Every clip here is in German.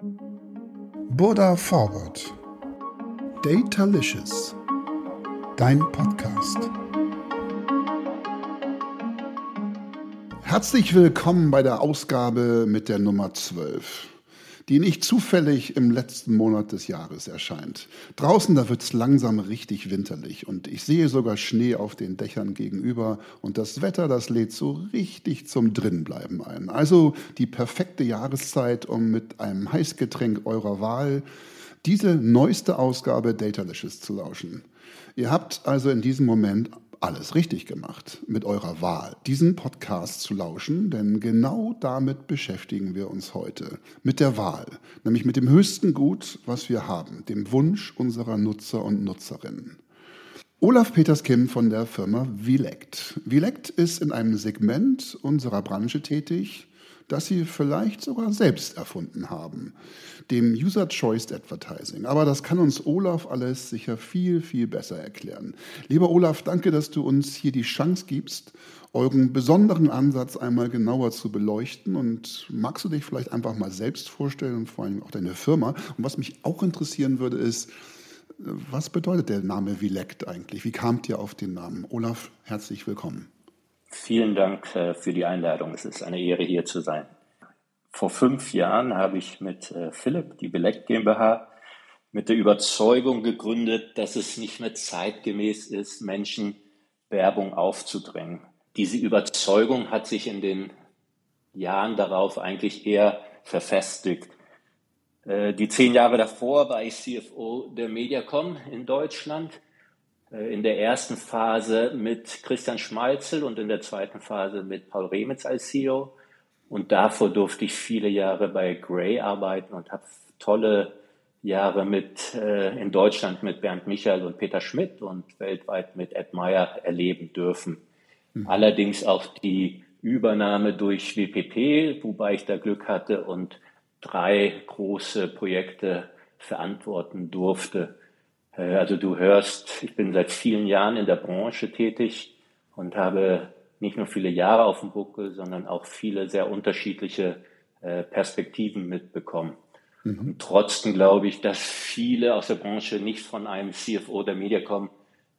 Buddha Forward. Datalicious. Dein Podcast. Herzlich willkommen bei der Ausgabe mit der Nummer 12 die nicht zufällig im letzten Monat des Jahres erscheint. Draußen, da wird es langsam richtig winterlich und ich sehe sogar Schnee auf den Dächern gegenüber und das Wetter, das lädt so richtig zum Drinnenbleiben ein. Also die perfekte Jahreszeit, um mit einem Heißgetränk eurer Wahl diese neueste Ausgabe Datalicious zu lauschen. Ihr habt also in diesem Moment alles richtig gemacht mit eurer Wahl, diesen Podcast zu lauschen, denn genau damit beschäftigen wir uns heute, mit der Wahl, nämlich mit dem höchsten Gut, was wir haben, dem Wunsch unserer Nutzer und Nutzerinnen. Olaf Peters Kim von der Firma Vilect. Vilect ist in einem Segment unserer Branche tätig, das sie vielleicht sogar selbst erfunden haben, dem User Choice Advertising. Aber das kann uns Olaf alles sicher viel, viel besser erklären. Lieber Olaf, danke, dass du uns hier die Chance gibst, euren besonderen Ansatz einmal genauer zu beleuchten. Und magst du dich vielleicht einfach mal selbst vorstellen und vor allem auch deine Firma? Und was mich auch interessieren würde, ist, was bedeutet der Name Vilect eigentlich? Wie kamt ihr auf den Namen? Olaf, herzlich willkommen. Vielen Dank äh, für die Einladung. Es ist eine Ehre, hier zu sein. Vor fünf Jahren habe ich mit äh, Philipp die Belect GmbH mit der Überzeugung gegründet, dass es nicht mehr zeitgemäß ist, Menschen Werbung aufzudrängen. Diese Überzeugung hat sich in den Jahren darauf eigentlich eher verfestigt. Äh, die zehn Jahre davor war ich CFO der Mediacom in Deutschland in der ersten Phase mit Christian Schmalzel und in der zweiten Phase mit Paul Remitz als CEO. Und davor durfte ich viele Jahre bei Gray arbeiten und habe tolle Jahre mit äh, in Deutschland mit Bernd Michael und Peter Schmidt und weltweit mit Ed Meyer erleben dürfen. Mhm. Allerdings auch die Übernahme durch WPP, wobei ich da Glück hatte und drei große Projekte verantworten durfte. Äh, also du hörst, ich bin seit vielen Jahren in der Branche tätig und habe nicht nur viele Jahre auf dem Buckel, sondern auch viele sehr unterschiedliche äh, Perspektiven mitbekommen. Mhm. Und trotzdem glaube ich, dass viele aus der Branche nicht von einem CFO der Mediacom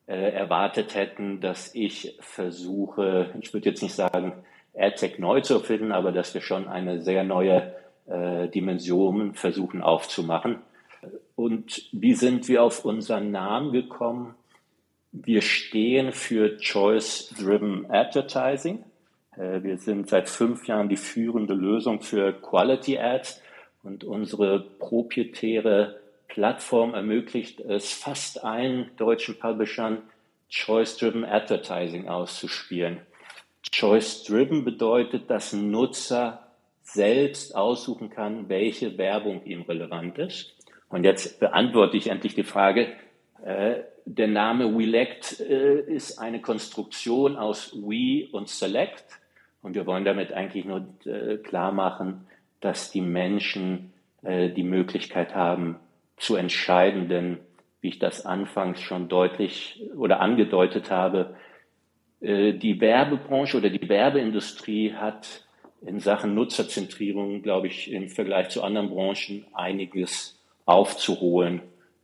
äh, erwartet hätten, dass ich versuche, ich würde jetzt nicht sagen, AdTech neu zu erfinden, aber dass wir schon eine sehr neue äh, Dimension versuchen aufzumachen. Und wie sind wir auf unseren Namen gekommen? Wir stehen für Choice-Driven Advertising. Äh, wir sind seit fünf Jahren die führende Lösung für Quality Ads und unsere proprietäre Plattform ermöglicht es fast allen deutschen Publishern, Choice-Driven Advertising auszuspielen. Choice-Driven bedeutet, dass ein Nutzer selbst aussuchen kann, welche Werbung ihm relevant ist. Und jetzt beantworte ich endlich die Frage, äh, der Name WeLect äh, ist eine Konstruktion aus We und Select. Und wir wollen damit eigentlich nur äh, klar machen, dass die Menschen die Möglichkeit haben zu entscheiden, denn wie ich das anfangs schon deutlich oder angedeutet habe, die Werbebranche oder die Werbeindustrie hat in Sachen Nutzerzentrierung, glaube ich, im Vergleich zu anderen Branchen einiges aufzuholen.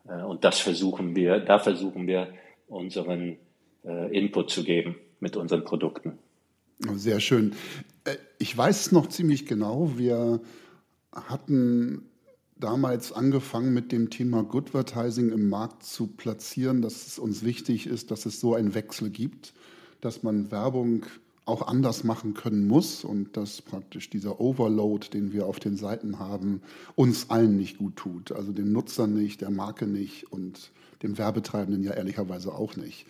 Äh, und das versuchen wir, da versuchen wir unseren äh, Input zu geben mit unseren Produkten. Sehr schön. Äh, ich weiß es noch ziemlich genau. Wir hatten damals angefangen mit dem Thema Goodvertising im Markt zu platzieren, dass es uns wichtig ist, dass es so einen Wechsel gibt, dass man Werbung auch anders machen können muss und dass praktisch dieser Overload, den wir auf den Seiten haben, uns allen nicht gut tut. Also dem Nutzer nicht, der Marke nicht und dem Werbetreibenden ja ehrlicherweise auch nicht.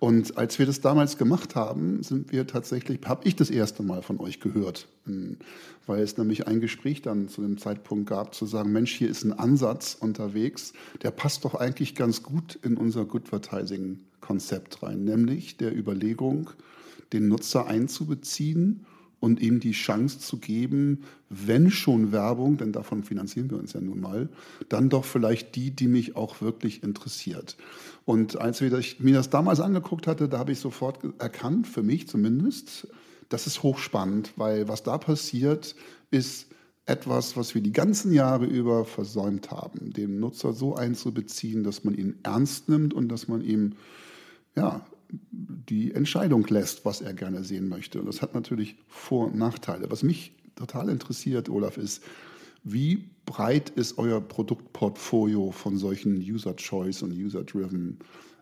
Und als wir das damals gemacht haben, sind wir tatsächlich, habe ich das erste Mal von euch gehört, hm, weil es nämlich ein Gespräch dann zu dem Zeitpunkt gab, zu sagen, Mensch, hier ist ein Ansatz unterwegs, der passt doch eigentlich ganz gut in unser Goodvertising-Konzept rein, nämlich der Überlegung, den Nutzer einzubeziehen und ihm die Chance zu geben, wenn schon Werbung, denn davon finanzieren wir uns ja nun mal, dann doch vielleicht die, die mich auch wirklich interessiert. Und als ich mir das damals angeguckt hatte, da habe ich sofort erkannt, für mich zumindest, das ist hochspannend, weil was da passiert, ist etwas, was wir die ganzen Jahre über versäumt haben, den Nutzer so einzubeziehen, dass man ihn ernst nimmt und dass man ihm ja, die Entscheidung lässt, was er gerne sehen möchte. Und das hat natürlich Vor- und Nachteile. Was mich total interessiert, Olaf, ist, wie breit ist euer Produktportfolio von solchen User-Choice und User-Driven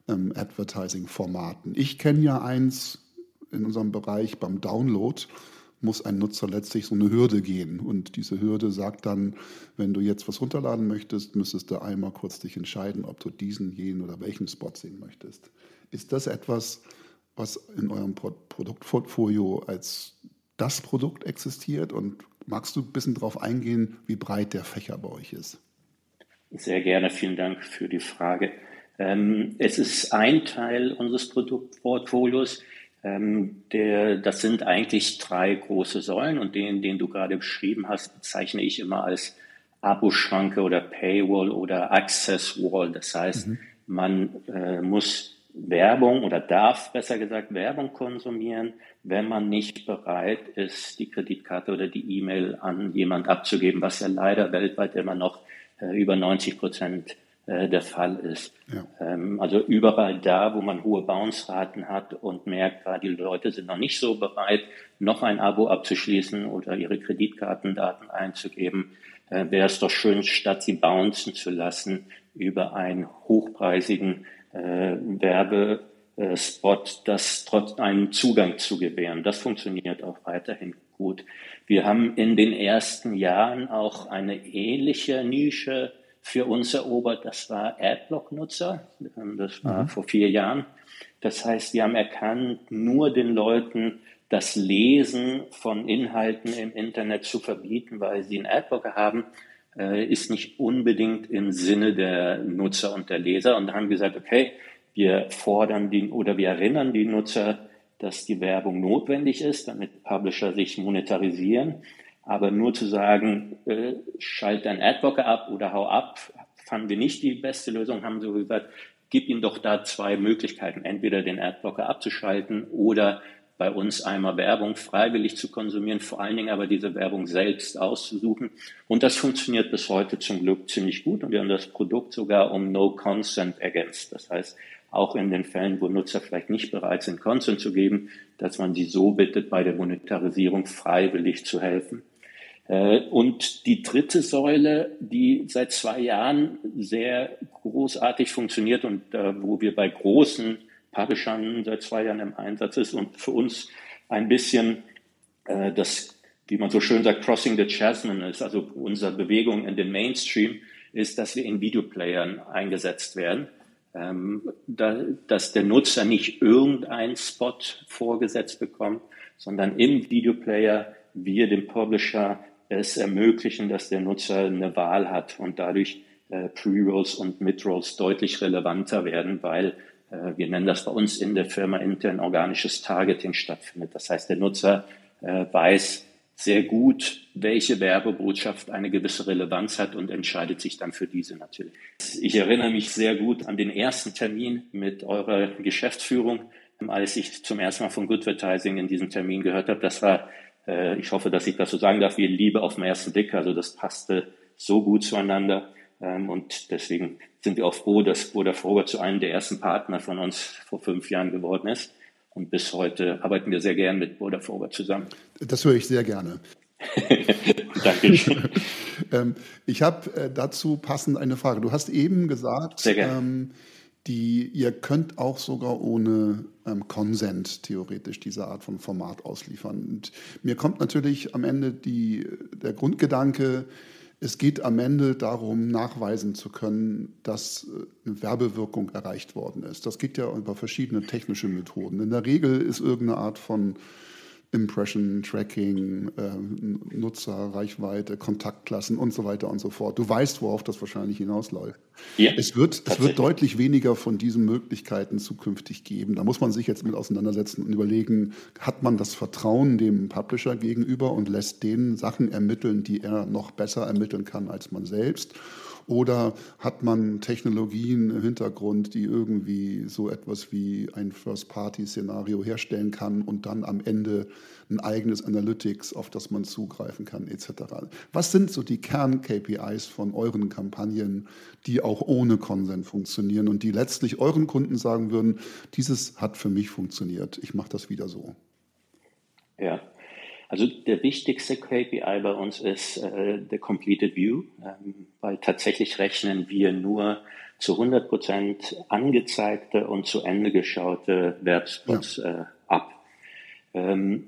ähm, Advertising-Formaten? Ich kenne ja eins in unserem Bereich beim Download muss ein Nutzer letztlich so eine Hürde gehen. Und diese Hürde sagt dann, wenn du jetzt was runterladen möchtest, müsstest du einmal kurz dich entscheiden, ob du diesen, jenen oder welchen Spot sehen möchtest. Ist das etwas, was in eurem Produktportfolio als das Produkt existiert? Und magst du ein bisschen darauf eingehen, wie breit der Fächer bei euch ist? Sehr gerne, vielen Dank für die Frage. Ähm, es ist ein Teil unseres Produktportfolios. Ähm, der, das sind eigentlich drei große Säulen und den, den du gerade beschrieben hast, bezeichne ich immer als Abo-Schranke oder Paywall oder Access Wall. Das heißt, mhm. man äh, muss Werbung oder darf besser gesagt Werbung konsumieren, wenn man nicht bereit ist, die Kreditkarte oder die E-Mail an jemand abzugeben, was ja leider weltweit immer noch äh, über 90 Prozent äh, der Fall ist. Ja. Ähm, also überall da, wo man hohe Bounce-Raten hat und merkt, gerade die Leute sind noch nicht so bereit, noch ein Abo abzuschließen oder ihre Kreditkartendaten einzugeben, äh, wäre es doch schön, statt sie bouncen zu lassen, über einen hochpreisigen äh, Werbespot, das trotz einen Zugang zu gewähren. Das funktioniert auch weiterhin gut. Wir haben in den ersten Jahren auch eine ähnliche Nische für uns erobert. Das war Adblock-Nutzer. Das war mhm. vor vier Jahren. Das heißt, wir haben erkannt, nur den Leuten das Lesen von Inhalten im Internet zu verbieten, weil sie einen Adblocker haben, ist nicht unbedingt im Sinne der Nutzer und der Leser. Und da haben wir gesagt, okay, wir fordern die oder wir erinnern die Nutzer, dass die Werbung notwendig ist, damit Publisher sich monetarisieren. Aber nur zu sagen, äh, schalt dein Adblocker ab oder hau ab, fanden wir nicht die beste Lösung, haben so gesagt, gib ihm doch da zwei Möglichkeiten, entweder den Adblocker abzuschalten oder bei uns einmal Werbung freiwillig zu konsumieren, vor allen Dingen aber diese Werbung selbst auszusuchen. Und das funktioniert bis heute zum Glück ziemlich gut und wir haben das Produkt sogar um No Consent ergänzt. Das heißt, auch in den Fällen, wo Nutzer vielleicht nicht bereit sind, Consent zu geben, dass man sie so bittet, bei der Monetarisierung freiwillig zu helfen. Äh, und die dritte Säule, die seit zwei Jahren sehr großartig funktioniert und äh, wo wir bei großen Publishern seit zwei Jahren im Einsatz ist und für uns ein bisschen äh, das, wie man so schön sagt, Crossing the Chasm ist, also unsere Bewegung in den Mainstream, ist, dass wir in Videoplayern eingesetzt werden. Ähm, da, dass der Nutzer nicht irgendeinen Spot vorgesetzt bekommt, sondern im Videoplayer wir dem Publisher es ermöglichen, dass der Nutzer eine Wahl hat und dadurch äh, Pre-Rolls und Mid-Rolls deutlich relevanter werden, weil wir nennen das bei uns in der Firma intern organisches Targeting stattfindet. Das heißt, der Nutzer äh, weiß sehr gut, welche Werbebotschaft eine gewisse Relevanz hat und entscheidet sich dann für diese natürlich. Ich erinnere mich sehr gut an den ersten Termin mit eurer Geschäftsführung, als ich zum ersten Mal von Goodvertising in diesem Termin gehört habe. Das war äh, ich hoffe, dass ich das so sagen darf, wie Liebe auf den ersten Blick. Also das passte so gut zueinander. Ähm, und deswegen sind wir auch froh, dass Froger zu einem der ersten Partner von uns vor fünf Jahren geworden ist. Und bis heute arbeiten wir sehr gern mit Froger zusammen. Das höre ich sehr gerne. Danke. ähm, ich habe äh, dazu passend eine Frage. Du hast eben gesagt. Ähm, die, ihr könnt auch sogar ohne ähm, Consent theoretisch diese Art von Format ausliefern. Und mir kommt natürlich am Ende die, der Grundgedanke, es geht am Ende darum, nachweisen zu können, dass äh, eine Werbewirkung erreicht worden ist. Das geht ja über verschiedene technische Methoden. In der Regel ist irgendeine Art von Impression, Tracking, äh, Nutzer, Reichweite, Kontaktklassen und so weiter und so fort. Du weißt, worauf das wahrscheinlich hinausläuft. Ja, es, wird, es wird deutlich weniger von diesen Möglichkeiten zukünftig geben. Da muss man sich jetzt mit auseinandersetzen und überlegen, hat man das Vertrauen dem Publisher gegenüber und lässt den Sachen ermitteln, die er noch besser ermitteln kann als man selbst? Oder hat man Technologien im Hintergrund, die irgendwie so etwas wie ein First-Party-Szenario herstellen kann und dann am Ende ein eigenes Analytics, auf das man zugreifen kann, etc. Was sind so die Kern-KPIs von euren Kampagnen, die auch ohne Consent funktionieren und die letztlich euren Kunden sagen würden, dieses hat für mich funktioniert, ich mache das wieder so? Ja, also der wichtigste KPI bei uns ist äh, der Completed View, ähm, weil tatsächlich rechnen wir nur zu 100 Prozent angezeigte und zu Ende geschaute Werbspots ja. äh, ab. Ähm,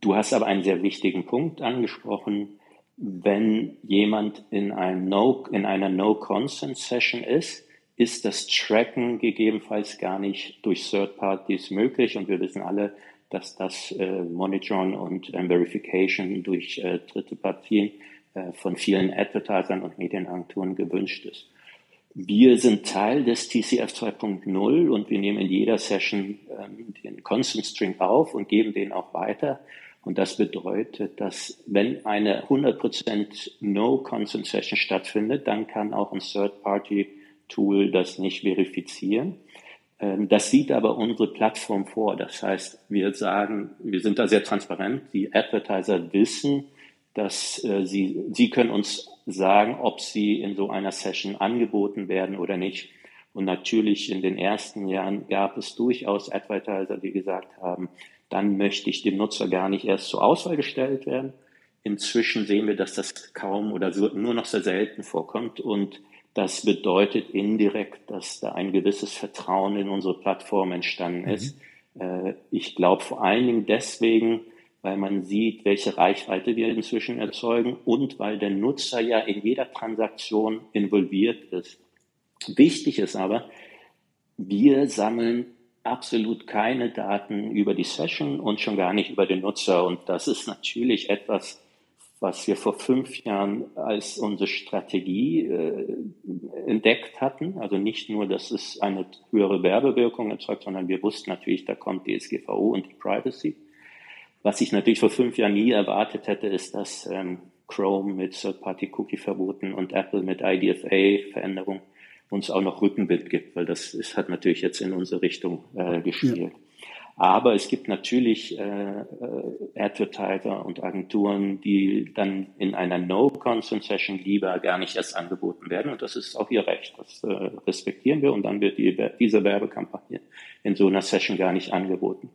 du hast aber einen sehr wichtigen Punkt angesprochen. Wenn jemand in, einem no, in einer No-Consent-Session ist, ist das Tracken gegebenenfalls gar nicht durch Third Parties möglich. Und wir wissen alle, dass das äh, Monitoring und äh, Verification durch äh, dritte Partien äh, von vielen Advertisern und Medienagenturen gewünscht ist. Wir sind Teil des TCF 2.0 und wir nehmen in jeder Session ähm, den Constant String auf und geben den auch weiter. Und das bedeutet, dass wenn eine 100% No-Consent Session stattfindet, dann kann auch ein Third-Party-Tool das nicht verifizieren. Ähm, das sieht aber unsere Plattform vor. Das heißt, wir sagen, wir sind da sehr transparent. Die Advertiser wissen, dass äh, sie, sie können uns sagen, ob sie in so einer Session angeboten werden oder nicht. Und natürlich in den ersten Jahren gab es durchaus Advertiser, die gesagt haben, dann möchte ich dem Nutzer gar nicht erst zur Auswahl gestellt werden. Inzwischen sehen wir, dass das kaum oder nur noch sehr selten vorkommt und das bedeutet indirekt, dass da ein gewisses Vertrauen in unsere Plattform entstanden mhm. ist. Mhm. Ich glaube vor allen Dingen deswegen, weil man sieht, welche Reichweite wir inzwischen erzeugen und weil der Nutzer ja in jeder Transaktion involviert ist. Wichtig ist aber, wir sammeln absolut keine Daten über die Session und schon gar nicht über den Nutzer. Und das ist natürlich etwas, was wir vor fünf Jahren als unsere Strategie äh, entdeckt hatten. Also nicht nur, dass es eine höhere Werbewirkung erzeugt, sondern wir wussten natürlich, da kommt die SGVO und die Privacy. Was ich natürlich vor fünf Jahren nie erwartet hätte, ist, dass ähm, Chrome mit Third-Party-Cookie-Verboten und Apple mit IDFA-Veränderung uns auch noch Rückenwind gibt, weil das ist, hat natürlich jetzt in unsere Richtung äh, gespielt. Ja. Aber es gibt natürlich äh, äh, Advertiser und Agenturen, die dann in einer No-Consent-Session lieber gar nicht erst angeboten werden. Und das ist auch ihr Recht. Das äh, respektieren wir. Und dann wird die, diese Werbekampagne in so einer Session gar nicht angeboten.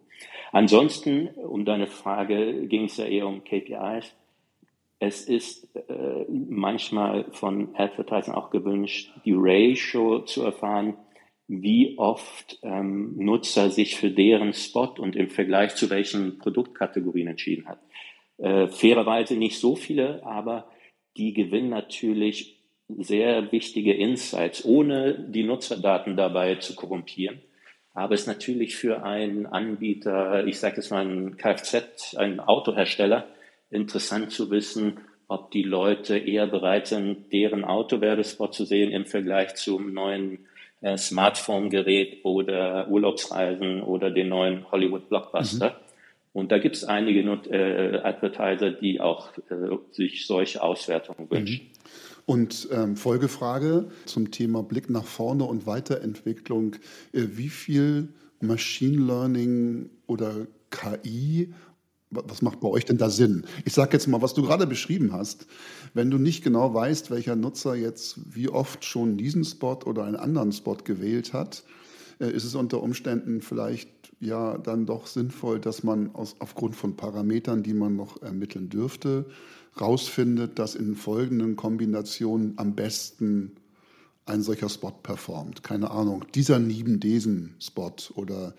Ansonsten, um deine Frage, ging es ja eher um KPIs. Es ist äh, manchmal von Advertisern auch gewünscht, die Ratio zu erfahren, wie oft ähm, Nutzer sich für deren Spot und im Vergleich zu welchen Produktkategorien entschieden hat. Äh, fairerweise nicht so viele, aber die gewinnen natürlich sehr wichtige Insights, ohne die Nutzerdaten dabei zu korrumpieren. Aber es ist natürlich für einen Anbieter, ich sage jetzt mal ein Kfz, ein Autohersteller, interessant zu wissen, ob die Leute eher bereit sind, deren Autowerbespot zu sehen im Vergleich zum neuen äh, Smartphone-Gerät oder Urlaubsreisen oder den neuen Hollywood-Blockbuster. Mhm. Und da gibt es einige äh, Advertiser, die auch äh, sich solche Auswertungen mhm. wünschen. Und ähm, Folgefrage zum Thema Blick nach vorne und Weiterentwicklung. Äh, wie viel Machine Learning oder KI was macht bei euch denn da Sinn? Ich sage jetzt mal, was du gerade beschrieben hast. Wenn du nicht genau weißt, welcher Nutzer jetzt wie oft schon diesen Spot oder einen anderen Spot gewählt hat, äh, ist es unter Umständen vielleicht ja dann doch sinnvoll, dass man aus, aufgrund von Parametern, die man noch ermitteln dürfte, rausfindet, dass in folgenden Kombinationen am besten ein solcher Spot performt. Keine Ahnung, dieser neben diesen Spot oder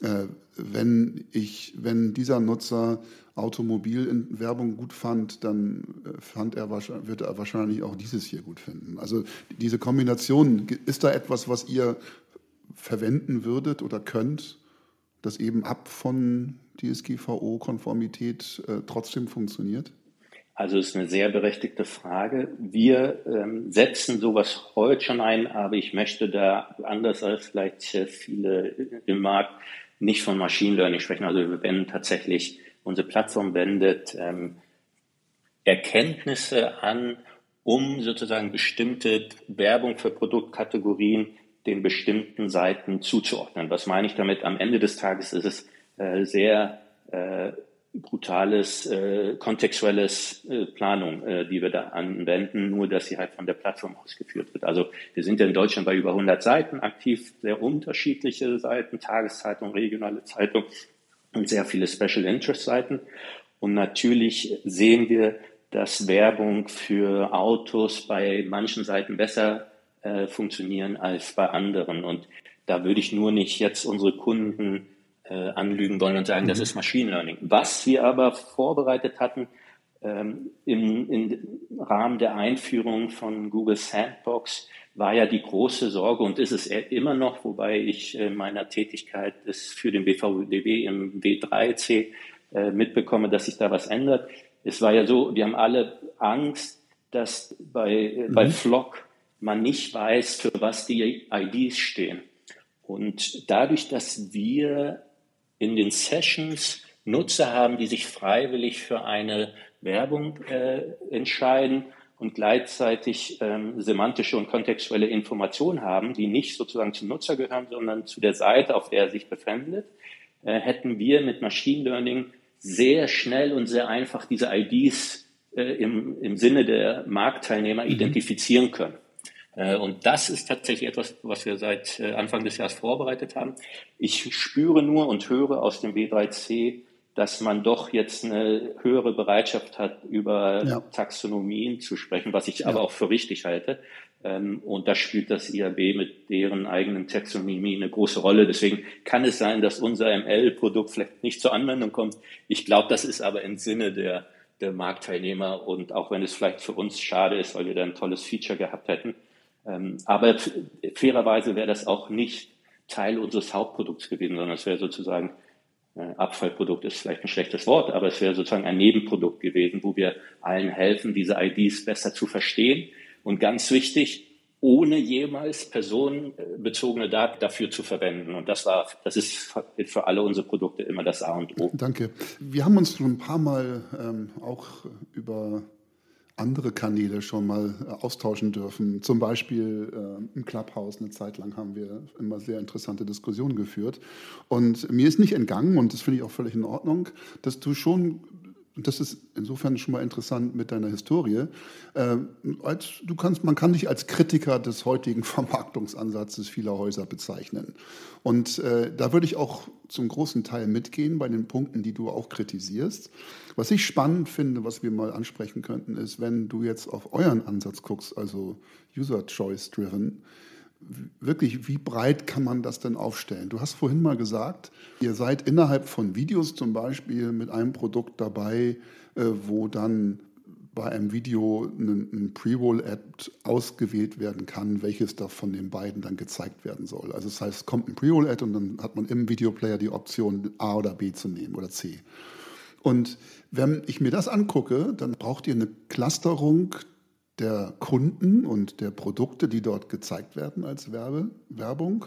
äh, wenn, ich, wenn dieser Nutzer Automobilwerbung gut fand, dann äh, fand er, wird er wahrscheinlich auch dieses hier gut finden. Also diese Kombination, ist da etwas, was ihr verwenden würdet oder könnt, das eben ab von DSGVO-Konformität äh, trotzdem funktioniert? Also ist eine sehr berechtigte Frage. Wir ähm, setzen sowas heute schon ein, aber ich möchte da anders als vielleicht viele im Markt nicht von Machine Learning sprechen. Also wir wenden tatsächlich, unsere Plattform wendet ähm, Erkenntnisse an, um sozusagen bestimmte Werbung für Produktkategorien den bestimmten Seiten zuzuordnen. Was meine ich damit? Am Ende des Tages ist es äh, sehr äh, brutales, äh, kontextuelles äh, Planung, äh, die wir da anwenden, nur dass sie halt von der Plattform ausgeführt wird. Also wir sind ja in Deutschland bei über 100 Seiten aktiv, sehr unterschiedliche Seiten, Tageszeitung, regionale Zeitung und sehr viele Special Interest Seiten. Und natürlich sehen wir, dass Werbung für Autos bei manchen Seiten besser äh, funktionieren als bei anderen. Und da würde ich nur nicht jetzt unsere Kunden äh, anlügen wollen und sagen, mhm. das ist Machine Learning. Was wir aber vorbereitet hatten ähm, im, im Rahmen der Einführung von Google Sandbox, war ja die große Sorge und ist es immer noch, wobei ich in meiner Tätigkeit es für den BVDW im W3C äh, mitbekomme, dass sich da was ändert. Es war ja so, wir haben alle Angst, dass bei, äh, mhm. bei Flock man nicht weiß, für was die IDs stehen. Und dadurch, dass wir in den Sessions Nutzer haben, die sich freiwillig für eine Werbung äh, entscheiden und gleichzeitig ähm, semantische und kontextuelle Informationen haben, die nicht sozusagen zum Nutzer gehören, sondern zu der Seite, auf der er sich befindet, äh, hätten wir mit Machine Learning sehr schnell und sehr einfach diese IDs äh, im, im Sinne der Marktteilnehmer mhm. identifizieren können. Äh, und das ist tatsächlich etwas, was wir seit äh, Anfang des Jahres vorbereitet haben. Ich spüre nur und höre aus dem B3C, dass man doch jetzt eine höhere Bereitschaft hat, über ja. Taxonomien zu sprechen, was ich ja. aber auch für richtig halte. Ähm, und da spielt das IAB mit deren eigenen Taxonomie eine große Rolle. Deswegen kann es sein, dass unser ML-Produkt vielleicht nicht zur Anwendung kommt. Ich glaube, das ist aber im Sinne der, der Marktteilnehmer und auch wenn es vielleicht für uns schade ist, weil wir da ein tolles Feature gehabt hätten, ähm, aber fairerweise wäre das auch nicht Teil unseres Hauptprodukts gewesen, sondern es wäre sozusagen äh, Abfallprodukt ist vielleicht ein schlechtes Wort, aber es wäre sozusagen ein Nebenprodukt gewesen, wo wir allen helfen, diese IDs besser zu verstehen. Und ganz wichtig, ohne jemals personenbezogene Daten dafür zu verwenden. Und das war, das ist für alle unsere Produkte immer das A und O. Danke. Wir haben uns schon ein paar Mal ähm, auch über andere Kanäle schon mal äh, austauschen dürfen. Zum Beispiel äh, im Clubhouse eine Zeit lang haben wir immer sehr interessante Diskussionen geführt. Und mir ist nicht entgangen, und das finde ich auch völlig in Ordnung, dass du schon und das ist insofern schon mal interessant mit deiner Historie. Äh, als, du kannst, man kann dich als Kritiker des heutigen Vermarktungsansatzes vieler Häuser bezeichnen. Und äh, da würde ich auch zum großen Teil mitgehen bei den Punkten, die du auch kritisierst. Was ich spannend finde, was wir mal ansprechen könnten, ist, wenn du jetzt auf euren Ansatz guckst, also User Choice Driven, wirklich, wie breit kann man das denn aufstellen? Du hast vorhin mal gesagt, ihr seid innerhalb von Videos zum Beispiel mit einem Produkt dabei, äh, wo dann bei einem Video ein, Pre-Roll-Ad ausgewählt werden kann, welches da von den beiden dann gezeigt werden soll. Also das heißt, es kommt ein Pre-Roll-Ad und dann hat man im Videoplayer die Option A oder B zu nehmen oder C. Und wenn ich mir das angucke, dann braucht ihr eine Clusterung der Kunden und der Produkte, die dort gezeigt werden als Werbe, Werbung.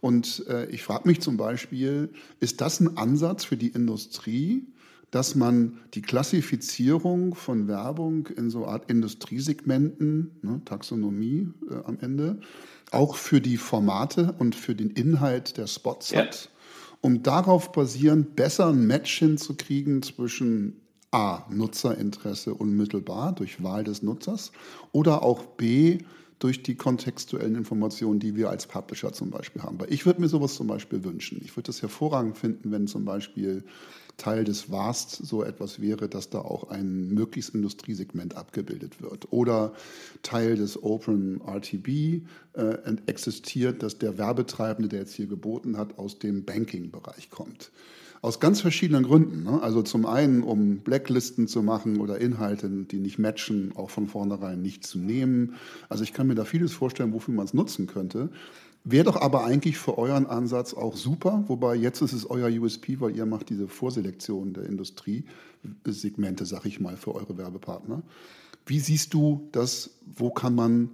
Und äh, ich frage mich zum Beispiel, ist das ein Ansatz für die Industrie, dass man die Klassifizierung von Werbung in so Art Industriesegmenten, ne, Taxonomie äh, am Ende, auch für die Formate und für den Inhalt der Spots ja. hat, um darauf basierend besser ein Match hinzukriegen zwischen A, Nutzerinteresse unmittelbar durch Wahl des Nutzers oder auch B, durch die kontextuellen Informationen, die wir als Publisher zum Beispiel haben. Weil ich würde mir sowas zum Beispiel wünschen. Ich würde es hervorragend finden, wenn zum Beispiel Teil des WAST so etwas wäre, dass da auch ein möglichst Industriesegment abgebildet wird. Oder Teil des Open RTB äh, existiert, dass der Werbetreibende, der jetzt hier geboten hat, aus dem Banking-Bereich kommt. Aus ganz verschiedenen Gründen. Ne? Also zum einen, um Blacklisten zu machen oder Inhalte, die nicht matchen, auch von vornherein nicht zu nehmen. Also ich kann mir da vieles vorstellen, wofür man es nutzen könnte. Wäre doch aber eigentlich für euren Ansatz auch super, wobei jetzt ist es euer USP, weil ihr macht diese Vorselektion der Industriesegmente, sag ich mal, für eure Werbepartner. Wie siehst du das, wo kann man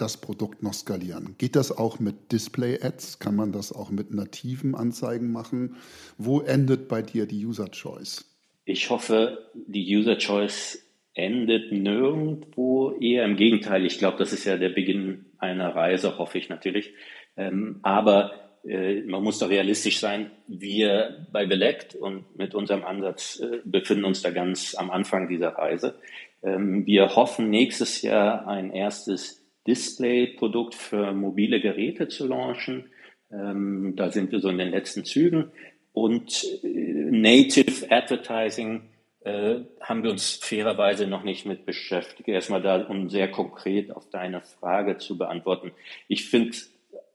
das Produkt noch skalieren? Geht das auch mit Display-Ads? Kann man das auch mit nativen Anzeigen machen? Wo endet bei dir die User Choice? Ich hoffe, die User Choice endet nirgendwo, eher im Gegenteil. Ich glaube, das ist ja der Beginn einer Reise, hoffe ich natürlich. Ähm, aber äh, man muss doch realistisch sein. Wir bei Belect und mit unserem Ansatz äh, befinden uns da ganz am Anfang dieser Reise. Ähm, wir hoffen nächstes Jahr ein erstes Display-Produkt für mobile Geräte zu launchen. Ähm, da sind wir so in den letzten Zügen. Und äh, Native Advertising äh, haben wir uns fairerweise noch nicht mit beschäftigt. Erstmal da, um sehr konkret auf deine Frage zu beantworten. Ich finde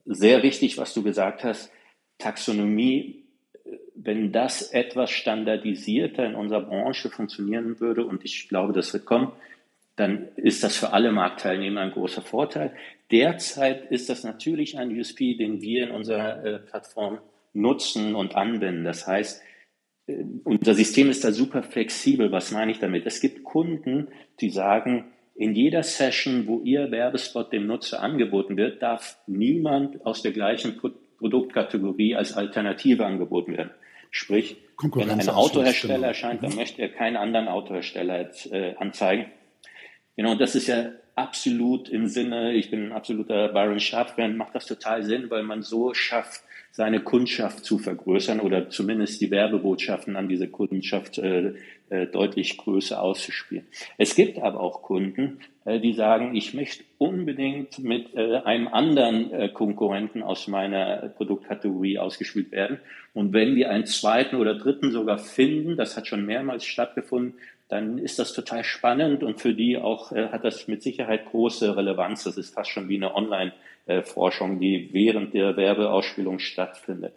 sehr richtig, was du gesagt hast. Taxonomie, wenn das etwas standardisierter in unserer Branche funktionieren würde, und ich glaube, das wird kommen, dann ist das für alle Marktteilnehmer ein großer Vorteil. Derzeit ist das natürlich ein USP, den wir in unserer äh, Plattform nutzen und anwenden. Das heißt, äh, unser System ist da super flexibel. Was meine ich damit? Es gibt Kunden, die sagen, in jeder Session, wo Ihr Werbespot dem Nutzer angeboten wird, darf niemand aus der gleichen Produktkategorie als Alternative angeboten werden. Sprich, wenn ein Autohersteller genau. erscheint, dann mhm. möchte er keinen anderen Autohersteller jetzt, äh, anzeigen. Genau, das ist ja absolut im Sinne, ich bin ein absoluter Byron Sharp-Fan, macht das total Sinn, weil man so schafft, seine Kundschaft zu vergrößern oder zumindest die Werbebotschaften an diese Kundschaft äh, äh, deutlich größer auszuspielen. Es gibt aber auch Kunden, äh, die sagen, ich möchte unbedingt mit äh, einem anderen äh, Konkurrenten aus meiner Produktkategorie ausgespielt werden. Und wenn wir einen zweiten oder dritten sogar finden, das hat schon mehrmals stattgefunden, dann ist das total spannend und für die auch äh, hat das mit Sicherheit große Relevanz. Das ist fast schon wie eine Online-Forschung, die während der Werbeausspielung stattfindet.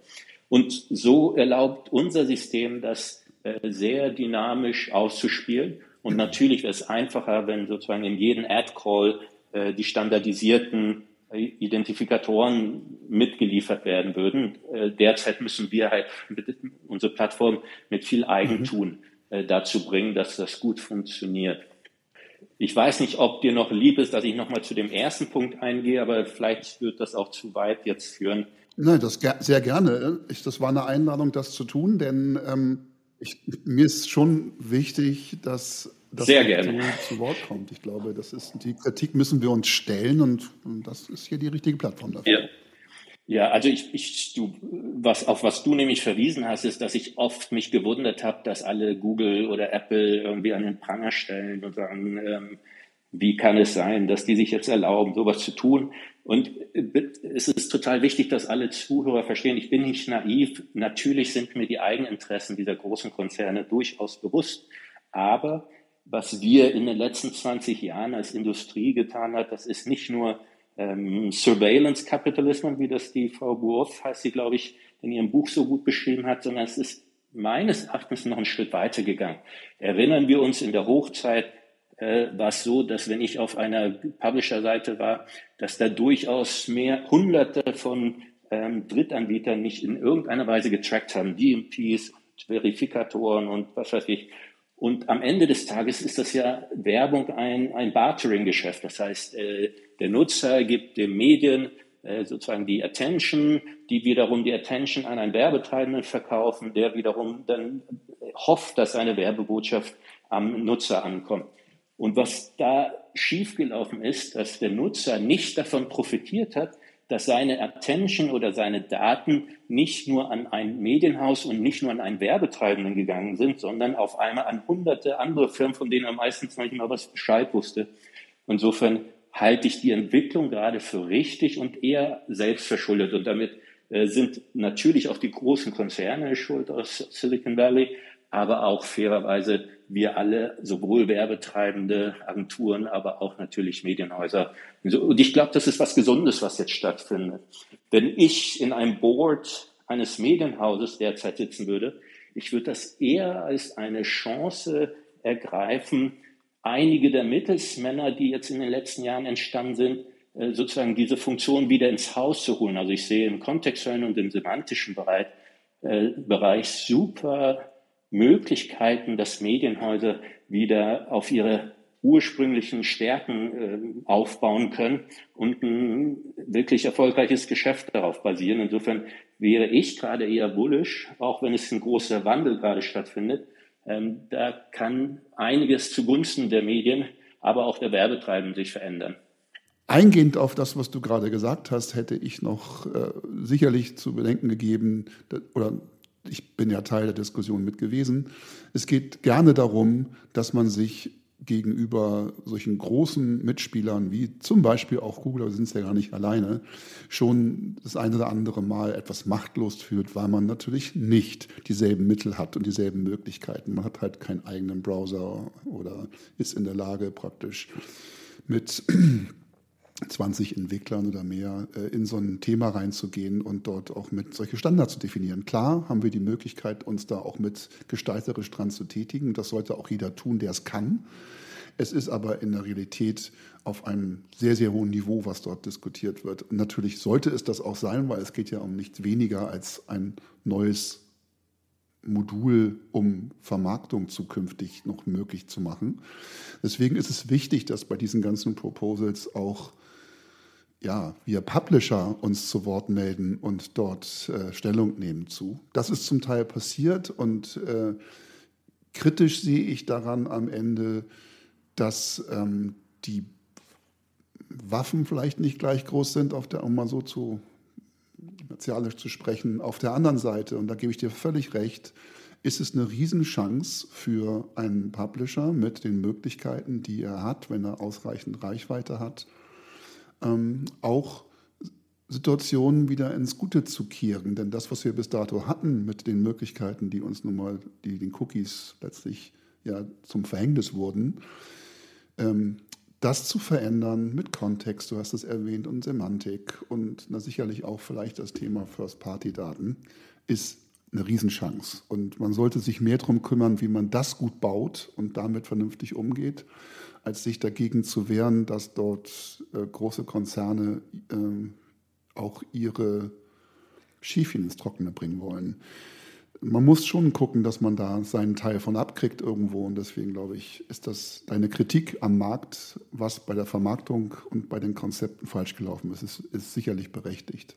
Und so erlaubt unser System, das äh, sehr dynamisch auszuspielen. Und natürlich wäre es einfacher, wenn sozusagen in jedem Ad-Call äh, die standardisierten Identifikatoren mitgeliefert werden würden. Derzeit müssen wir halt mit unsere Plattform mit viel Eigentun mhm äh, dazu bringen, dass das gut funktioniert. Ich weiß nicht, ob dir noch lieb ist, dass ich nochmal zu dem ersten Punkt eingehe, aber vielleicht wird das auch zu weit jetzt führen. Nein, das sehr gerne. Ich, das war eine Einladung, das zu tun, denn ähm, ich, mir ist schon wichtig, dass das Sehr gerne. zu Wort kommt. Ich glaube, das ist die Kritik müssen wir uns stellen und, und das ist hier die richtige Plattform dafür. Ja. Ja, also ich, ich du, was, auf was du nämlich verwiesen hast, ist, dass ich oft mich gewundert habe, dass alle Google oder Apple irgendwie an den Pranger stellen und sagen, ähm, wie kann es sein, dass die sich jetzt erlauben, sowas zu tun? Und äh, es ist total wichtig, dass alle Zuhörer verstehen, ich bin nicht naiv. Natürlich sind mir die Eigeninteressen dieser großen Konzerne durchaus bewusst. Aber was wir in den letzten 20 Jahren als Industrie getan hat, das ist nicht nur ähm, Surveillance Capitalism, wie das die Frau Burth, heißt sie, glaube ich, in ihrem Buch so gut beschrieben hat, sondern es ist meines Erachtens noch einen Schritt weiter gegangen. Erinnern wir uns in der Hochzeit, äh, war es so, dass wenn ich auf einer Publisher-Seite war, dass da durchaus mehr Hunderte von ähm, Drittanbietern nicht in irgendeiner Weise getrackt haben, DMPs, Verifikatoren und was weiß ich. Und am Ende des Tages ist das ja Werbung ein, ein Bartering-Geschäft. Das heißt, äh, der Nutzer gibt den Medien äh, sozusagen die Attention, die wiederum die Attention an einen Werbetreibenden verkaufen, der wiederum dann hofft, dass seine Werbebotschaft am Nutzer ankommt. Und was da schiefgelaufen ist, dass der Nutzer nicht davon profitiert hat, dass seine Attention oder seine Daten nicht nur an ein Medienhaus und nicht nur an einen Werbetreibenden gegangen sind, sondern auf einmal an hunderte andere Firmen, von denen er meistens noch nicht mal was Bescheid wusste. Insofern halte ich die Entwicklung gerade für richtig und eher selbstverschuldet. Und damit äh, sind natürlich auch die großen Konzerne schuld aus Silicon Valley, aber auch fairerweise wir alle, sowohl Werbetreibende, Agenturen, aber auch natürlich Medienhäuser. Und ich glaube, das ist was Gesundes, was jetzt stattfindet. Wenn ich in einem Board eines Medienhauses derzeit sitzen würde, ich würde das eher als eine Chance ergreifen, einige der Mittelsmänner, die jetzt in den letzten Jahren entstanden sind, äh, sozusagen diese Funktion wieder ins Haus zu holen. Also ich sehe im kontextuellen und im semantischen Bereich, äh, Bereich super Möglichkeiten, dass Medienhäuser wieder auf ihre ursprünglichen Stärken äh, aufbauen können und ein wirklich erfolgreiches Geschäft darauf basieren. Insofern wäre ich gerade eher bullish, auch wenn es ein großer Wandel gerade stattfindet, Ähm, da kann einiges zugunsten der Medien, aber auch der Werbetreibenden sich verändern. Eingehend auf das, was du gerade gesagt hast, hätte ich noch äh, sicherlich zu bedenken gegeben, oder ich bin ja Teil der Diskussion mit gewesen. Es geht gerne darum, dass man sich gegenüber solchen großen Mitspielern wie zum Beispiel auch Google, aber sind es ja gar nicht alleine, schon das eine oder andere Mal etwas machtlos fühlt, weil man natürlich nicht dieselben Mittel hat und dieselben Möglichkeiten. Man hat halt keinen eigenen Browser oder ist in der Lage praktisch mit 20 Entwicklern oder mehr äh, in so ein Thema reinzugehen und dort auch mit solche Standards zu definieren. Klar haben wir die Möglichkeit, uns da auch mit gestalterisch dran zu tätigen. Das sollte auch jeder tun, der es kann. Es ist aber in der Realität auf einem sehr, sehr hohen Niveau, was dort diskutiert wird. Und natürlich sollte es das auch sein, weil es geht ja um nichts weniger als ein neues Modul, um Vermarktung zukünftig noch möglich zu machen. Deswegen ist es wichtig, dass bei diesen ganzen Proposals auch ja, wir Publisher uns zu Wort melden und dort äh, Stellung nehmen zu. Das ist zum Teil passiert und äh, kritisch sehe ich daran am Ende, dass ähm, die Waffen vielleicht nicht gleich groß sind, auf der, um mal so zu martialisch zu sprechen. Auf der anderen Seite, und da gebe ich dir völlig recht, ist es eine Riesenchance für einen Publisher mit den Möglichkeiten, die er hat, wenn er ausreichend Reichweite hat, ähm, auch Situationen wieder ins Gute zu kehren. Denn das, was wir bis dato hatten mit den Möglichkeiten, die uns nun mal, die den Cookies letztlich ja zum Verhängnis wurden, ähm, das zu verändern mit Kontext, du hast es erwähnt, und Semantik und na, sicherlich auch vielleicht das Thema First-Party-Daten, ist eine Riesenchance. Und man sollte sich mehr darum kümmern, wie man das gut baut und damit vernünftig umgeht als sich dagegen zu wehren, dass dort äh, große Konzerne äh, auch ihre Schäfchen ins Trockene bringen wollen. Man muss schon gucken, dass man da seinen Teil von abkriegt irgendwo. Und deswegen glaube ich, ist das deine Kritik am Markt, was bei der Vermarktung und bei den Konzepten falsch gelaufen ist, ist, ist sicherlich berechtigt.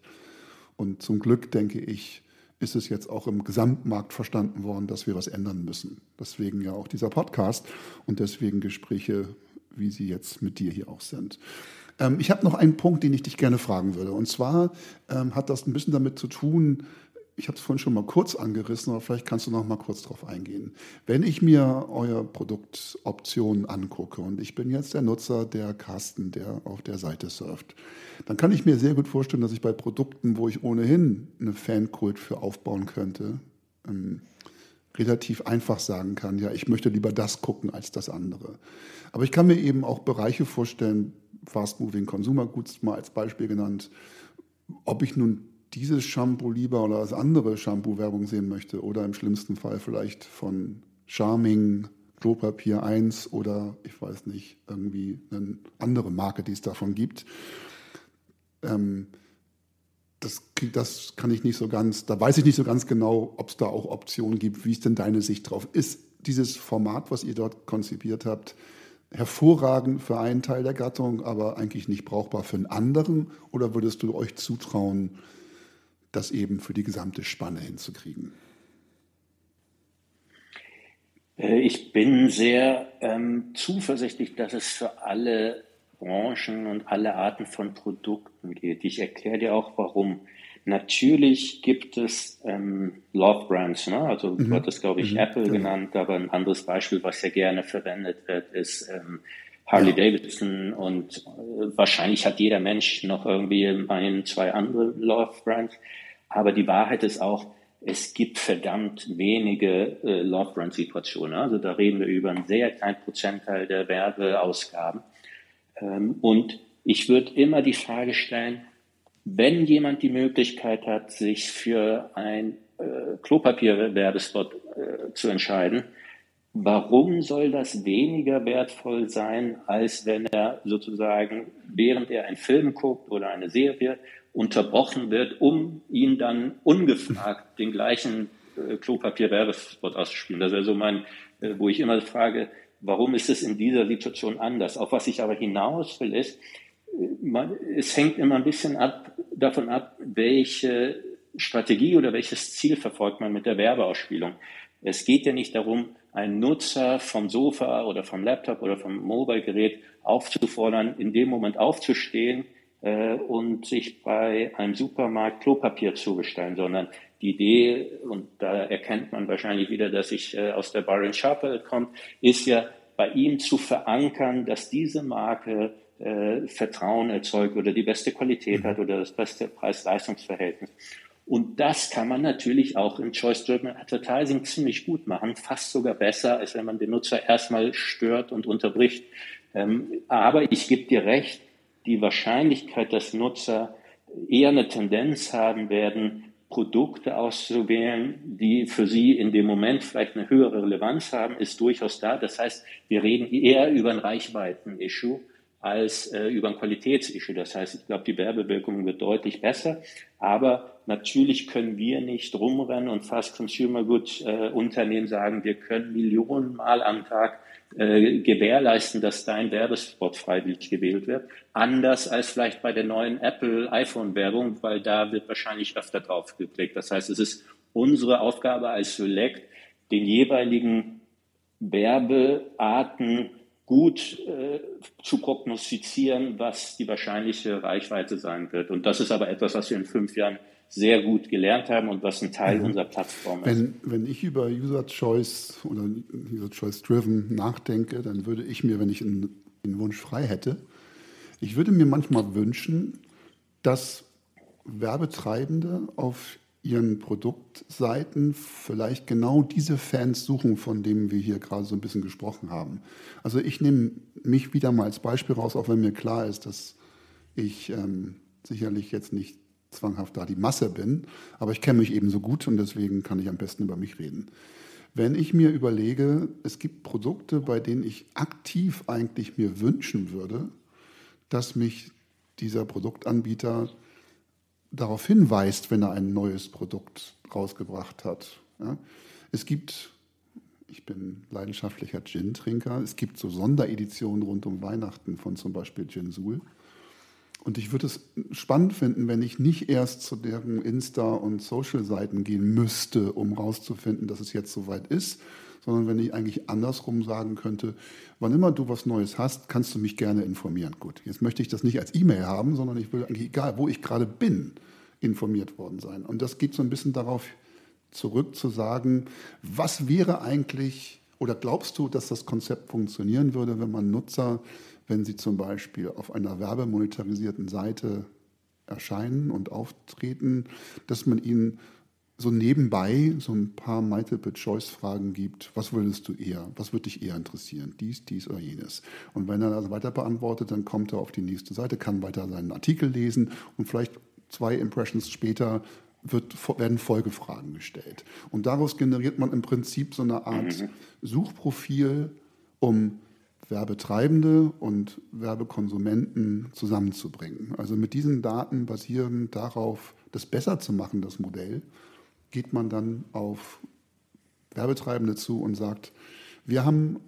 Und zum Glück denke ich, ist es jetzt auch im Gesamtmarkt verstanden worden, dass wir was ändern müssen. Deswegen ja auch dieser Podcast und deswegen Gespräche, wie sie jetzt mit dir hier auch sind. Ähm, ich habe noch einen Punkt, den ich dich gerne fragen würde. Und zwar ähm, hat das ein bisschen damit zu tun, ich habe es vorhin schon mal kurz angerissen, aber vielleicht kannst du noch mal kurz darauf eingehen. Wenn ich mir euer Produktoptionen angucke und ich bin jetzt der Nutzer der Carsten, der auf der Seite surft, dann kann ich mir sehr gut vorstellen, dass ich bei Produkten, wo ich ohnehin eine Fankult für aufbauen könnte, ähm, relativ einfach sagen kann, ja, ich möchte lieber das gucken als das andere. Aber ich kann mir eben auch Bereiche vorstellen, Fast Moving Consumer Goods mal als Beispiel genannt, ob ich nun dieses Shampoo lieber oder das andere Shampoo-Werbung sehen möchte oder im schlimmsten Fall vielleicht von Charming, Klopapier 1 oder ich weiß nicht, irgendwie eine andere Marke, die es davon gibt. Ähm, das, das kann ich nicht so ganz, da weiß ich nicht so ganz genau, ob es da auch Optionen gibt. Wie ist denn deine Sicht drauf? Ist dieses Format, was ihr dort konzipiert habt, hervorragend für einen Teil der Gattung, aber eigentlich nicht brauchbar für einen anderen? Oder würdest du euch zutrauen, das eben für die gesamte Spanne hinzukriegen? Äh, ich bin sehr ähm, zuversichtlich, dass es für alle Branchen und alle Arten von Produkten geht. Ich erkläre dir auch warum. Natürlich gibt es ähm, Love Brands, ne? also mhm. du hattest, glaube ich, mhm. Apple genau. genannt, aber ein anderes Beispiel, was ja gerne verwendet wird, ist ähm, Harley. Davidson und äh, wahrscheinlich hat jeder Mensch noch irgendwie ein, zwei andere Love Brands. Aber die Wahrheit ist auch, es gibt verdammt wenige äh, Love Brand Situationen. Also da reden wir über einen sehr kleinen Prozentteil der Werbeausgaben. Ähm, und ich würde immer die Frage stellen, wenn jemand die Möglichkeit hat, sich für ein äh, Klopapier-Werbespot äh, zu entscheiden, Warum soll das weniger wertvoll sein, als wenn er sozusagen, während er einen Film guckt oder eine Serie, unterbrochen wird, um ihn dann ungefragt den gleichen äh, Klopapier-Werbespot auszuspielen? Das ist also mein, äh, wo ich immer frage, warum ist es in dieser Situation anders? Auf was ich aber hinaus will, ist, äh, man, es hängt immer ein bisschen ab, davon ab, welche Strategie oder welches Ziel verfolgt man mit der Werbeausspielung. Es geht ja nicht darum, einen Nutzer vom Sofa oder vom Laptop oder vom Mobile-Gerät aufzufordern, in dem Moment aufzustehen äh, und sich bei einem Supermarkt Klopapier zu bestellen, sondern die Idee, und da erkennt man wahrscheinlich wieder, dass ich äh, aus der Byron Sharper komme, ist ja bei ihm zu verankern, dass diese Marke äh, Vertrauen erzeugt oder die beste Qualität hat oder das beste Preis-Leistungs-Verhältnis. Und das kann man natürlich auch im Choice-Driven Advertising ziemlich gut machen, fast sogar besser, als wenn man den Nutzer erstmal stört und unterbricht. Ähm, aber ich gebe dir recht, die Wahrscheinlichkeit, dass Nutzer eher eine Tendenz haben werden, Produkte auszuwählen, die für sie in dem Moment vielleicht eine höhere Relevanz haben, ist durchaus da. Das heißt, wir reden eher über ein Reichweiten-Issue als äh, über ein Qualitätsissue. Das heißt, ich glaube, die Werbewirkung wird deutlich besser. Aber natürlich können wir nicht rumrennen und fast Consumer Goods äh, Unternehmen sagen, wir können Millionen Mal am Tag äh, gewährleisten, dass dein Werbespot freiwillig gewählt wird. Anders als vielleicht bei der neuen Apple iPhone Werbung, weil da wird wahrscheinlich öfter drauf geklickt. Das heißt, es ist unsere Aufgabe als Select, den jeweiligen Werbearten gut äh, zu prognostizieren, was die wahrscheinliche Reichweite sein wird. Und das ist aber etwas, was wir in fünf Jahren sehr gut gelernt haben und was ein Teil mhm. unserer Plattform ist. Wenn, wenn ich über User Choice oder User Choice Driven nachdenke, dann würde ich mir, wenn ich einen, einen Wunsch frei hätte, ich würde mir manchmal wünschen, dass Werbetreibende auf ihren Produktseiten vielleicht genau diese Fans suchen, von denen wir hier gerade so ein bisschen gesprochen haben. Also ich nehme mich wieder mal als Beispiel raus, auch wenn mir klar ist, dass ich ähm, sicherlich jetzt nicht zwanghaft da die Masse bin, aber ich kenne mich eben so gut und deswegen kann ich am besten über mich reden. Wenn ich mir überlege, es gibt Produkte, bei denen ich aktiv eigentlich mir wünschen würde, dass mich dieser Produktanbieter darauf hinweist, wenn er ein neues Produkt rausgebracht hat. Ja? Es gibt, ich bin leidenschaftlicher Gin-Trinker, es gibt so Sondereditionen rund um Weihnachten von zum Beispiel Gin Sul. Und ich würde es spannend finden, wenn ich nicht erst zu deren Insta- und Social-Seiten gehen müsste, um herauszufinden, dass es jetzt soweit ist, sondern wenn ich eigentlich andersrum sagen könnte, wann immer du was Neues hast, kannst du mich gerne informieren. Gut, jetzt möchte ich das nicht als E-Mail haben, sondern ich will eigentlich, egal wo ich gerade bin, informiert worden sein. Und das geht so ein bisschen darauf zurück zu sagen, was wäre eigentlich, oder glaubst du, dass das Konzept funktionieren würde, wenn man Nutzer, wenn sie zum Beispiel auf einer werbemonetarisierten Seite erscheinen und auftreten, dass man ihnen so nebenbei so ein paar Multiple-Choice-Fragen gibt. Was würdest du eher? Was würde dich eher interessieren? Dies, dies oder jenes. Und wenn er das weiter beantwortet, dann kommt er auf die nächste Seite, kann weiter seinen Artikel lesen und vielleicht zwei Impressions später wird, werden Folgefragen gestellt. Und daraus generiert man im Prinzip so eine Art mhm. Suchprofil, um Werbetreibende und Werbekonsumenten zusammenzubringen. Also mit diesen Daten basierend darauf, das besser zu machen, das Modell, geht man dann auf Werbetreibende zu und sagt, wir haben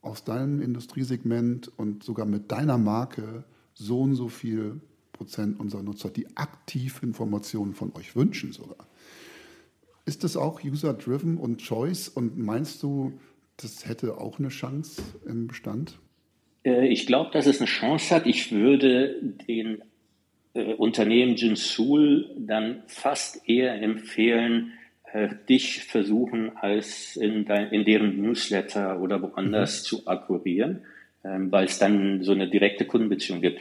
aus deinem Industriesegment und sogar mit deiner Marke so und so viel Prozent unserer Nutzer, die aktiv Informationen von euch wünschen sogar. Ist das auch user-driven und choice und meinst du, das hätte auch eine Chance im Bestand? Äh, ich glaube, dass es eine Chance hat. Ich würde den äh, Unternehmen Jinsul dann fast eher empfehlen, äh, dich versuchen, als in, dein, in deren Newsletter oder woanders mhm. zu akquirieren, ähm, weil es dann so eine direkte Kundenbeziehung gibt.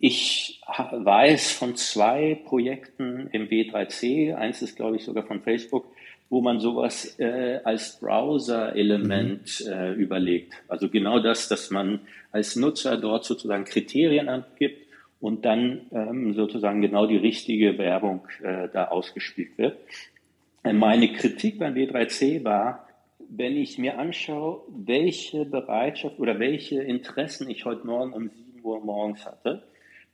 Ich weiß von zwei Projekten im B3C, eins ist glaube ich sogar von Facebook, wo man sowas äh, als Browser-Element mhm. äh, überlegt. Also genau das, dass man als Nutzer dort sozusagen Kriterien angibt, und dann ähm, sozusagen genau die richtige Werbung äh, da ausgespielt wird. Äh, meine Kritik beim W3C war, wenn ich mir anschaue, welche Bereitschaft oder welche Interessen ich heute Morgen um 7 Uhr morgens hatte,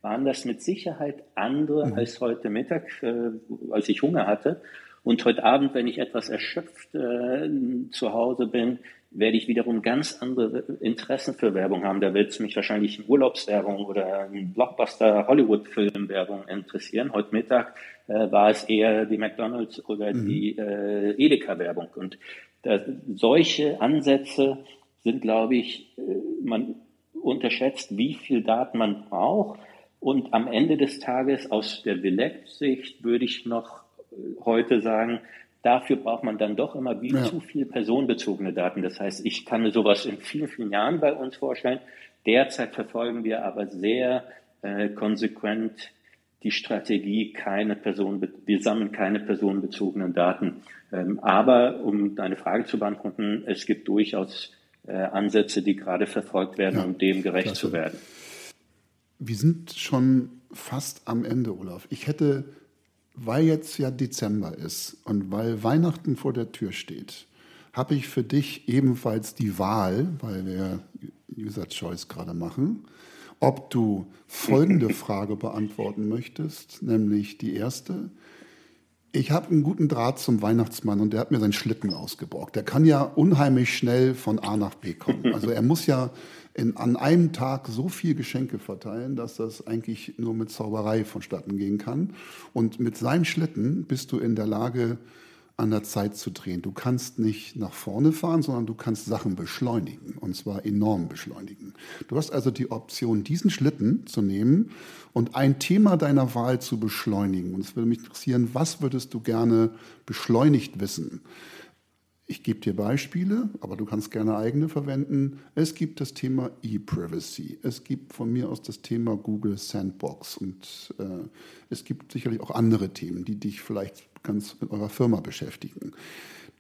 waren das mit Sicherheit andere mhm. als heute Mittag, äh, als ich Hunger hatte. Und heute Abend, wenn ich etwas erschöpft äh, zu Hause bin, werde ich wiederum ganz andere Interessen für Werbung haben. Da wird es mich wahrscheinlich in Urlaubswerbung oder in Blockbuster Hollywood-Filmwerbung interessieren. Heute Mittag äh, war es eher die McDonalds oder mhm. die äh, Edeka-Werbung. Und Das, solche Ansätze sind, glaube ich, äh, man unterschätzt, wie viel Daten man braucht. Und am Ende des Tages aus der Bilect-Sicht würde ich noch äh, heute sagen, dafür braucht man dann doch immer ja. zu viel personenbezogene Daten. Das heißt, ich kann mir sowas in vielen, vielen Jahren bei uns vorstellen. Derzeit verfolgen wir aber sehr äh, konsequent die Strategie, keine Person, wir sammeln keine personenbezogenen Daten. Ähm, aber um deine Frage zu beantworten, es gibt durchaus äh, Ansätze, die gerade verfolgt werden, ja, um dem gerecht klasse. zu werden. Wir sind schon fast am Ende, Olaf. Ich hätte, weil jetzt ja Dezember ist und weil Weihnachten vor der Tür steht, habe ich für dich ebenfalls die Wahl, weil wir User Choice gerade machen, ob du folgende Frage beantworten möchtest, nämlich die erste. Ich habe einen guten Draht zum Weihnachtsmann und der hat mir seinen Schlitten ausgeborgt. Der kann ja unheimlich schnell von A nach B kommen. Also er muss ja in, an einem Tag so viel Geschenke verteilen, dass das eigentlich nur mit Zauberei vonstatten gehen kann. Und mit seinem Schlitten bist du in der Lage, an der Zeit zu drehen. Du kannst nicht nach vorne fahren, sondern du kannst Sachen beschleunigen und zwar enorm beschleunigen. Du hast also die Option, diesen Schlitten zu nehmen und ein Thema deiner Wahl zu beschleunigen. Und es würde mich interessieren, was würdest du gerne beschleunigt wissen? Ich gebe dir Beispiele, aber du kannst gerne eigene verwenden. Es gibt das Thema E-Privacy. Es gibt von mir aus das Thema Google Sandbox. Und äh, es gibt sicherlich auch andere Themen, die dich vielleicht ganz mit eurer Firma beschäftigen.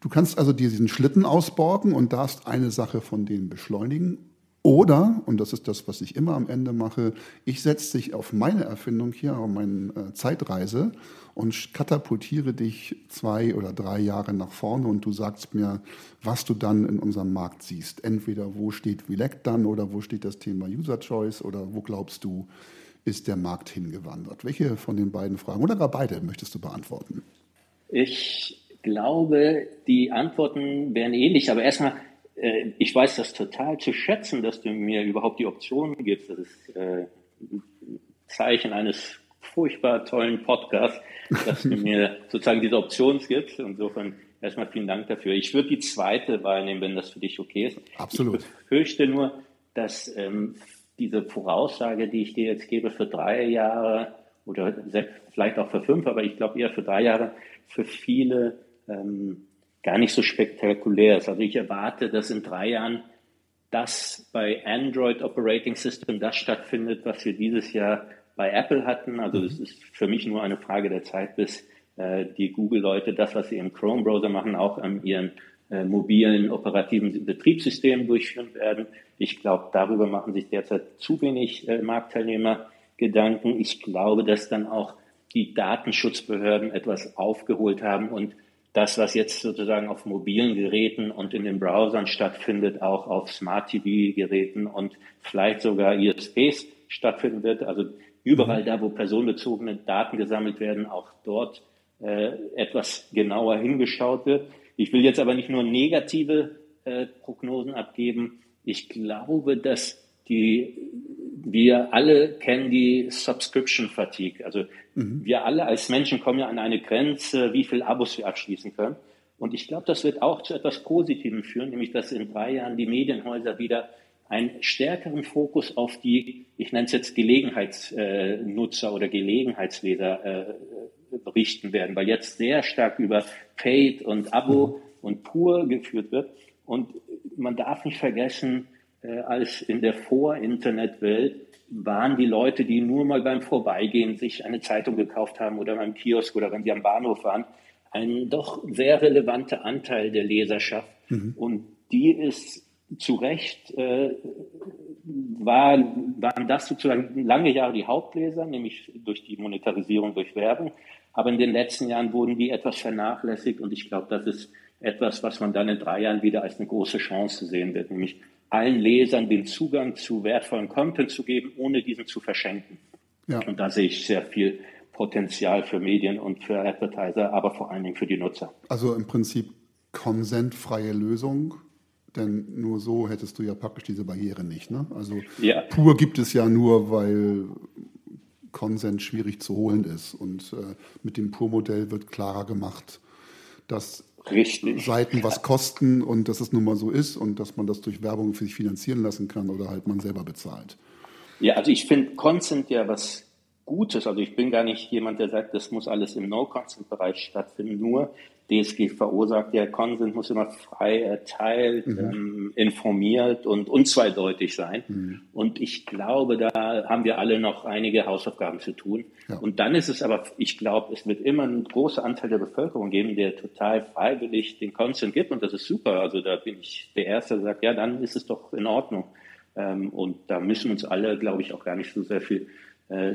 Du kannst also diesen Schlitten ausborgen und darfst eine Sache von denen beschleunigen oder, und das ist das, was ich immer am Ende mache, ich setze dich auf meine Erfindung hier, auf meine äh, Zeitreise und katapultiere dich zwei oder drei Jahre nach vorne und du sagst mir, was du dann in unserem Markt siehst. Entweder wo steht Vilect dann oder wo steht das Thema User Choice oder wo glaubst du, ist der Markt hingewandert? Welche von den beiden Fragen oder gar beide möchtest du beantworten? Ich glaube, die Antworten wären ähnlich, aber erstmal äh, ich weiß das total zu schätzen, dass du mir überhaupt die Option gibst. Das ist äh, ein Zeichen eines furchtbar tollen Podcasts, dass du mir sozusagen diese Option gibst. Insofern erstmal vielen Dank dafür. Ich würde die zweite Wahl nehmen, wenn das für dich okay ist. Absolut. Ich befürchte nur, dass ähm, diese Voraussage, die ich dir jetzt gebe, für drei Jahre oder vielleicht auch für fünf, aber ich glaube eher für drei Jahre, für viele ähm, gar nicht so spektakulär ist. Also ich erwarte, dass in drei Jahren das bei Android Operating System das stattfindet, was wir dieses Jahr bei Apple hatten. Also es ist für mich nur eine Frage der Zeit, bis äh, die Google-Leute das, was sie im Chrome-Browser machen, auch an ihren äh, mobilen operativen Betriebssystemen durchführen werden. Ich glaube, darüber machen sich derzeit zu wenig äh, Marktteilnehmer Gedanken. Ich glaube, dass dann auch die Datenschutzbehörden etwas aufgeholt haben und das, was jetzt sozusagen auf mobilen Geräten und in den Browsern stattfindet, auch auf Smart TV-Geräten und vielleicht sogar ISPs stattfinden wird. Also überall mhm. da, wo personenbezogene Daten gesammelt werden, auch dort äh, etwas genauer hingeschaut wird. Ich will jetzt aber nicht nur negative äh, Prognosen abgeben. Ich glaube, dass die wir alle kennen die Subscription Fatigue. Also mhm. wir alle als Menschen kommen ja an eine Grenze, wie viel Abos wir abschließen können. Und ich glaube, das wird auch zu etwas Positivem führen, nämlich dass in drei Jahren die Medienhäuser wieder einen stärkeren Fokus auf die, ich nenne es jetzt Gelegenheitsnutzer oder Gelegenheitsleser äh, berichten werden, weil jetzt sehr stark über Paid und Abo und Pur geführt wird. Und man darf nicht vergessen, äh, als in der Vor-Internet-Welt waren die Leute, die nur mal beim Vorbeigehen sich eine Zeitung gekauft haben oder beim Kiosk oder wenn sie am Bahnhof waren, ein doch sehr relevanter Anteil der Leserschaft. Mhm. Und die ist zu Recht, äh, war, waren das sozusagen lange Jahre die Hauptleser, nämlich durch die Monetarisierung durch Werbung. Aber in den letzten Jahren wurden die etwas vernachlässigt und ich glaube, das ist etwas, was man dann in drei Jahren wieder als eine große Chance sehen wird, nämlich allen Lesern den Zugang zu wertvollen Content zu geben, ohne diesen zu verschenken. Ja. Und da sehe ich sehr viel Potenzial für Medien und für Advertiser, aber vor allen Dingen für die Nutzer. Also im Prinzip konsentfreie Lösung, denn nur so hättest du ja praktisch diese Barriere nicht. Ne? Also ja. pur gibt es ja nur, weil Konsent schwierig zu holen ist. Und äh, mit dem Pur-Modell wird klarer gemacht, dass Richtig. Seiten was kosten und dass es nun mal so ist und dass man das durch Werbung für sich finanzieren lassen kann oder halt man selber bezahlt. Ja, also ich finde Consent ja was Gutes. Also ich bin gar nicht jemand, der sagt, das muss alles im No-Consent-Bereich stattfinden. Nur DSGVO sagt ja, Consent muss immer frei erteilt, mhm. ähm, informiert und unzweideutig sein. Mhm. Und ich glaube, da haben wir alle noch einige Hausaufgaben zu tun. Ja. Und dann ist es aber, ich glaube, es wird immer einen großen Anteil der Bevölkerung geben, der total freiwillig den Consent gibt. Und das ist super. Also da bin ich der Erste, der sagt, ja, dann ist es doch in Ordnung. Ähm, und da müssen uns alle, glaube ich, auch gar nicht so sehr viel äh, äh,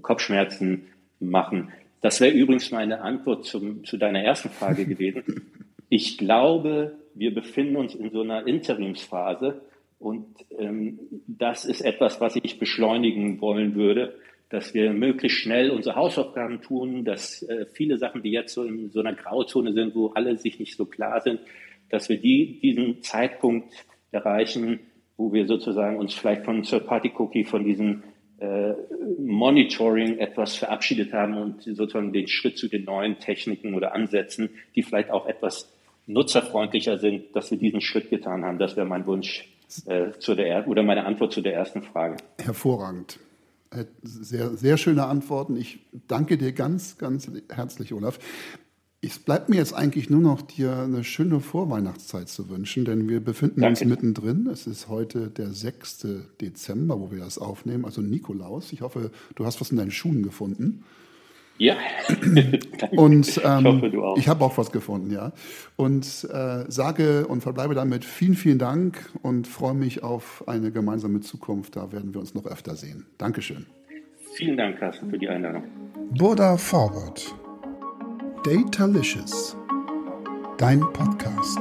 Kopfschmerzen machen. Das wäre übrigens meine Antwort zum, zu deiner ersten Frage gewesen. Ich glaube, wir befinden uns in so einer Interimsphase und ähm, das ist etwas, was ich beschleunigen wollen würde, dass wir möglichst schnell unsere Hausaufgaben tun, dass äh, viele Sachen, die jetzt so in so einer Grauzone sind, wo alle sich nicht so klar sind, dass wir die, diesen Zeitpunkt erreichen, wo wir sozusagen uns vielleicht von Third-Party-Cookie, von diesen äh, Monitoring etwas verabschiedet haben und sozusagen den Schritt zu den neuen Techniken oder Ansätzen, die vielleicht auch etwas nutzerfreundlicher sind, dass wir diesen Schritt getan haben. Das wäre mein Wunsch äh, zu der oder meine Antwort zu der ersten Frage. Hervorragend. Äh, sehr, sehr schöne Antworten. Ich danke dir ganz, ganz herzlich, Olaf. Es bleibt mir jetzt eigentlich nur noch, dir eine schöne Vorweihnachtszeit zu wünschen, denn wir befinden Danke. uns mittendrin. Es ist heute der 6. Dezember, wo wir das aufnehmen, also Nikolaus. Ich hoffe, du hast was in deinen Schuhen gefunden. Ja. und ähm, ich hoffe, du auch. Ich habe auch was gefunden, ja. Und äh, sage und verbleibe damit vielen, vielen Dank und freue mich auf eine gemeinsame Zukunft. Da werden wir uns noch öfter sehen. Dankeschön. Vielen Dank, Carsten, für die Einladung. Burda Forward. Datalicious, dein Podcast.